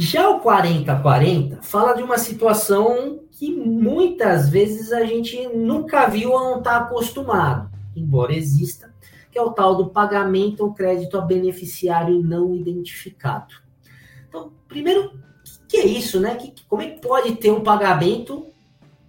Já o 40-40 fala de uma situação que muitas vezes a gente nunca viu ou não está acostumado, embora exista, que é o tal do pagamento ou crédito a beneficiário não identificado. Então, primeiro, o que, que, é isso, né? Que, como é que pode ter um pagamento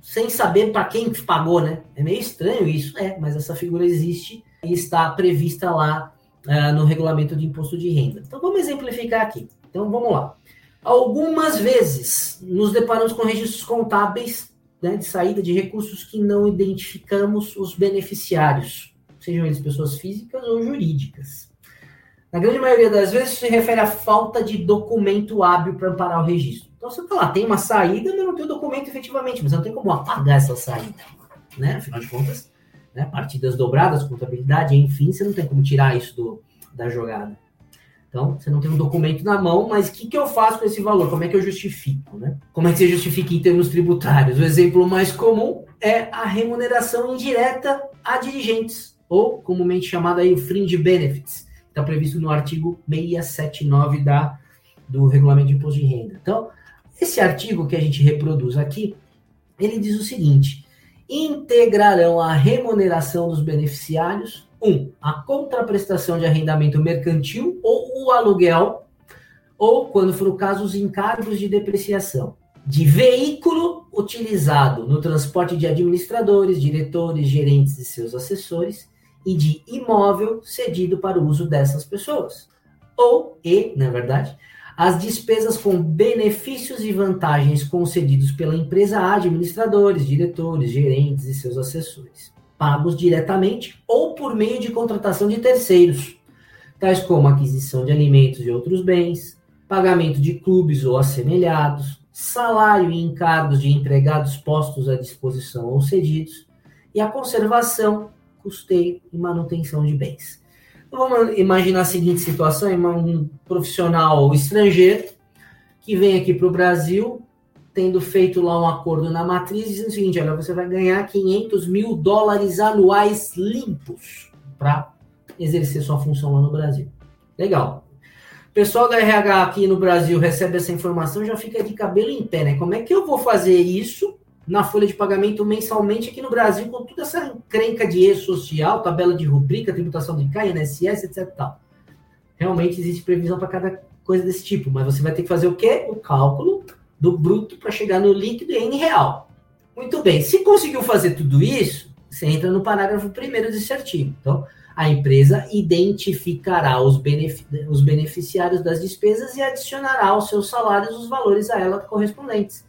sem saber para quem pagou, né? É meio estranho isso, é, mas essa figura existe e está prevista lá uh, no regulamento de imposto de renda. Então, vamos exemplificar aqui. Então, vamos lá. Algumas vezes nos deparamos com registros contábeis né, de saída de recursos que não identificamos os beneficiários, sejam eles pessoas físicas ou jurídicas. Na grande maioria das vezes, se refere à falta de documento hábil para amparar o registro. Então, você fala, tem uma saída, mas não tem o documento efetivamente, mas não tem como apagar essa saída. Né? Afinal de contas, né, partidas dobradas, contabilidade, enfim, você não tem como tirar isso do, da jogada. Então, você não tem um documento na mão, mas o que, que eu faço com esse valor? Como é que eu justifico? Né? Como é que você justifica em termos tributários? O exemplo mais comum é a remuneração indireta a dirigentes, ou comumente chamado aí o fringe benefits, está previsto no artigo 679 da, do Regulamento de Imposto de Renda. Então, esse artigo que a gente reproduz aqui, ele diz o seguinte: integrarão a remuneração dos beneficiários um, a contraprestação de arrendamento mercantil ou o aluguel, ou, quando for o caso, os encargos de depreciação de veículo utilizado no transporte de administradores, diretores, gerentes e seus assessores e de imóvel cedido para o uso dessas pessoas. Ou, e, na verdade, as despesas com benefícios e vantagens concedidos pela empresa a administradores, diretores, gerentes e seus assessores pagos diretamente ou por meio de contratação de terceiros, tais como aquisição de alimentos e outros bens, pagamento de clubes ou assemelhados, salário e encargos de empregados postos à disposição ou cedidos, e a conservação, custeio e manutenção de bens. Então, vamos imaginar a seguinte situação: um profissional estrangeiro que vem aqui para o Brasil tendo feito lá um acordo na matriz, dizendo o seguinte: olha, você vai ganhar 500 mil dólares anuais limpos para exercer sua função lá no Brasil. Legal. Pessoal da RH aqui no Brasil recebe essa informação já fica de cabelo em pé, né? Como é que eu vou fazer isso na folha de pagamento mensalmente aqui no Brasil com toda essa encrenca de E-social, tabela de rubrica, tributação de CAI, INSS, etc. Tal. Realmente existe previsão para cada coisa desse tipo, mas você vai ter que fazer o quê? O cálculo do bruto para chegar no líquido em real. Muito bem, se conseguiu fazer tudo isso, você entra no parágrafo primeiro desse artigo. Então, a empresa identificará os, os beneficiários das despesas e adicionará aos seus salários os valores a ela correspondentes.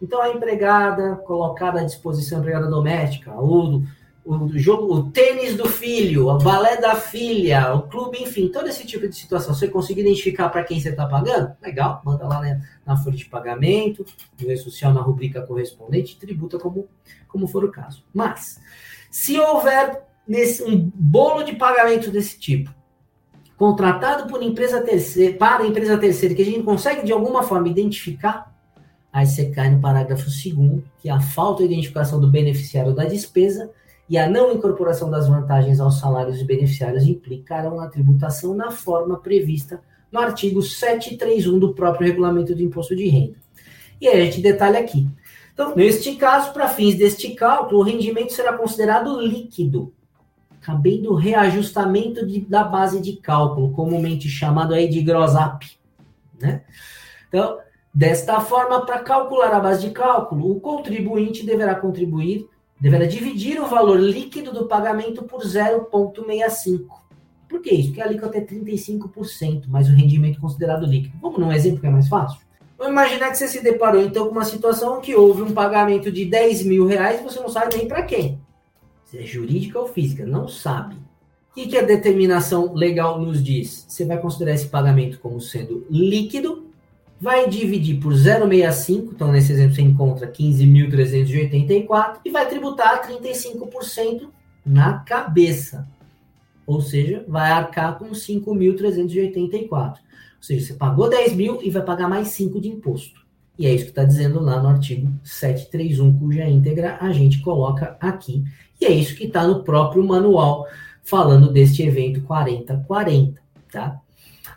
Então, a empregada colocada à disposição, a empregada doméstica, ou o jogo, o tênis do filho, o balé da filha, o clube, enfim, todo esse tipo de situação. Você conseguir identificar para quem você está pagando? Legal, manda lá né, na folha de pagamento, no social na rubrica correspondente, tributa como, como for o caso. Mas, se houver nesse, um bolo de pagamento desse tipo, contratado por empresa terceira, para empresa terceira, que a gente consegue de alguma forma identificar, aí você cai no parágrafo segundo, que é a falta de identificação do beneficiário da despesa e a não incorporação das vantagens aos salários de beneficiários implicarão na tributação na forma prevista no artigo 731 do próprio regulamento de imposto de renda. E aí a gente detalha aqui. Então, neste caso, para fins deste cálculo, o rendimento será considerado líquido, cabendo reajustamento de, da base de cálculo, comumente chamado aí de gross up. Né? Então, desta forma, para calcular a base de cálculo, o contribuinte deverá contribuir deverá dividir o valor líquido do pagamento por 0,65. Por que isso? Porque a alíquota é 35%, mas o rendimento considerado líquido. Vamos num exemplo que é mais fácil? Vamos imaginar que você se deparou então com uma situação que houve um pagamento de 10 mil reais e você não sabe nem para quem. Se é jurídica ou física, não sabe. O que, que a determinação legal nos diz? Você vai considerar esse pagamento como sendo líquido vai dividir por 0,65, então nesse exemplo você encontra 15.384 e vai tributar 35% na cabeça. Ou seja, vai arcar com 5.384. Ou seja, você pagou 10 mil e vai pagar mais 5 de imposto. E é isso que está dizendo lá no artigo 731, cuja íntegra a gente coloca aqui. E é isso que está no próprio manual falando deste evento 4040, tá?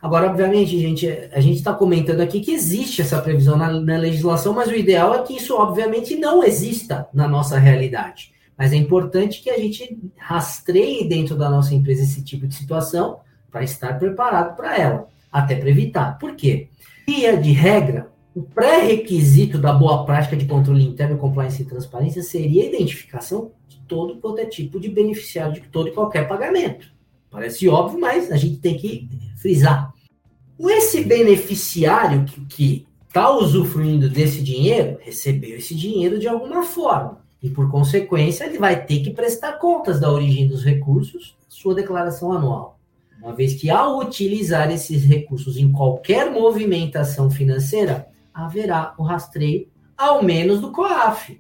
Agora, obviamente, gente, a gente está comentando aqui que existe essa previsão na, na, legislação, mas o ideal é que isso, obviamente, não exista na nossa realidade. Mas é importante que a gente rastreie dentro da nossa empresa esse tipo de situação para estar preparado para ela, até para evitar. Por quê? Via de regra, o pré-requisito da boa prática de controle interno, compliance e transparência seria a identificação de todo quanto é tipo de beneficiário de todo e qualquer pagamento. Parece óbvio, mas a gente tem que frisar. Esse beneficiário que está usufruindo desse dinheiro, recebeu esse dinheiro de alguma forma. E, por consequência, ele vai ter que prestar contas da origem dos recursos, sua declaração anual. Uma vez que, ao utilizar esses recursos em qualquer movimentação financeira, haverá o rastreio, ao menos do COAF.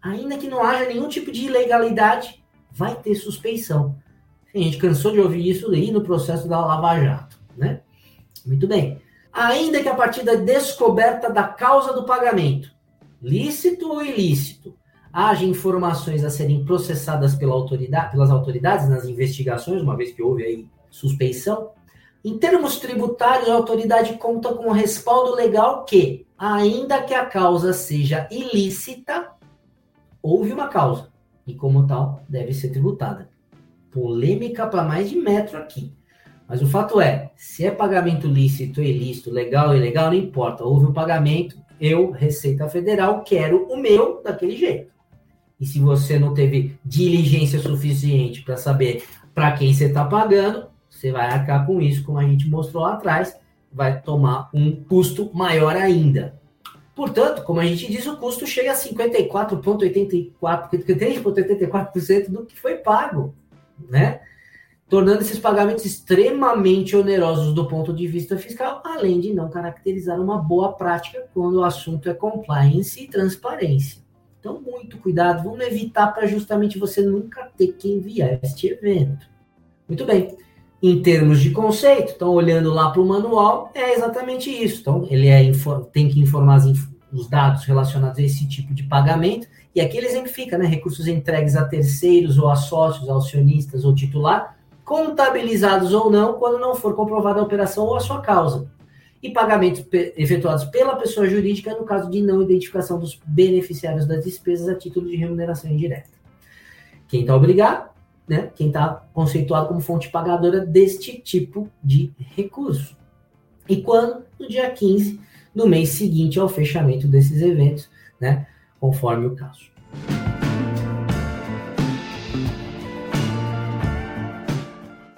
Ainda que não haja nenhum tipo de ilegalidade, vai ter suspeição. A gente cansou de ouvir isso aí no processo da Lava Jato, né? Muito bem. Ainda que a partir da descoberta da causa do pagamento, lícito ou ilícito, haja informações a serem processadas pela autoridade, pelas autoridades nas investigações, uma vez que houve aí suspeição, em termos tributários, a autoridade conta com o respaldo legal que, ainda que a causa seja ilícita, houve uma causa e, como tal, deve ser tributada. Polêmica para mais de metro aqui. Mas o fato é, se é pagamento lícito, ilícito, legal, ilegal, não importa. Houve o um pagamento, eu, Receita Federal, quero o meu daquele jeito. E se você não teve diligência suficiente para saber para quem você está pagando, você vai arcar com isso, como a gente mostrou lá atrás, vai tomar um custo maior ainda. Portanto, como a gente diz, o custo chega a 54,84%, 53,84% do que foi pago, né? Tornando esses pagamentos extremamente onerosos do ponto de vista fiscal, além de não caracterizar uma boa prática quando o assunto é compliance e transparência. Então, muito cuidado, vamos evitar para justamente você nunca ter que enviar este evento. Muito bem em termos de conceito, então olhando lá para o manual, é exatamente isso. Então, ele é, tem que informar os dados relacionados a esse tipo de pagamento, e aqui ele exemplifica, né? Recursos entregues a terceiros ou a sócios, a acionistas ou titular, contabilizados ou não, quando não for comprovada a operação ou a sua causa. E pagamentos efetuados pela pessoa jurídica no caso de não identificação dos beneficiários das despesas a título de remuneração indireta. Quem está obrigado né, quem está conceituado como fonte pagadora deste tipo de recurso. E quando? No dia 15 do mês seguinte ao fechamento desses eventos, né, conforme o caso.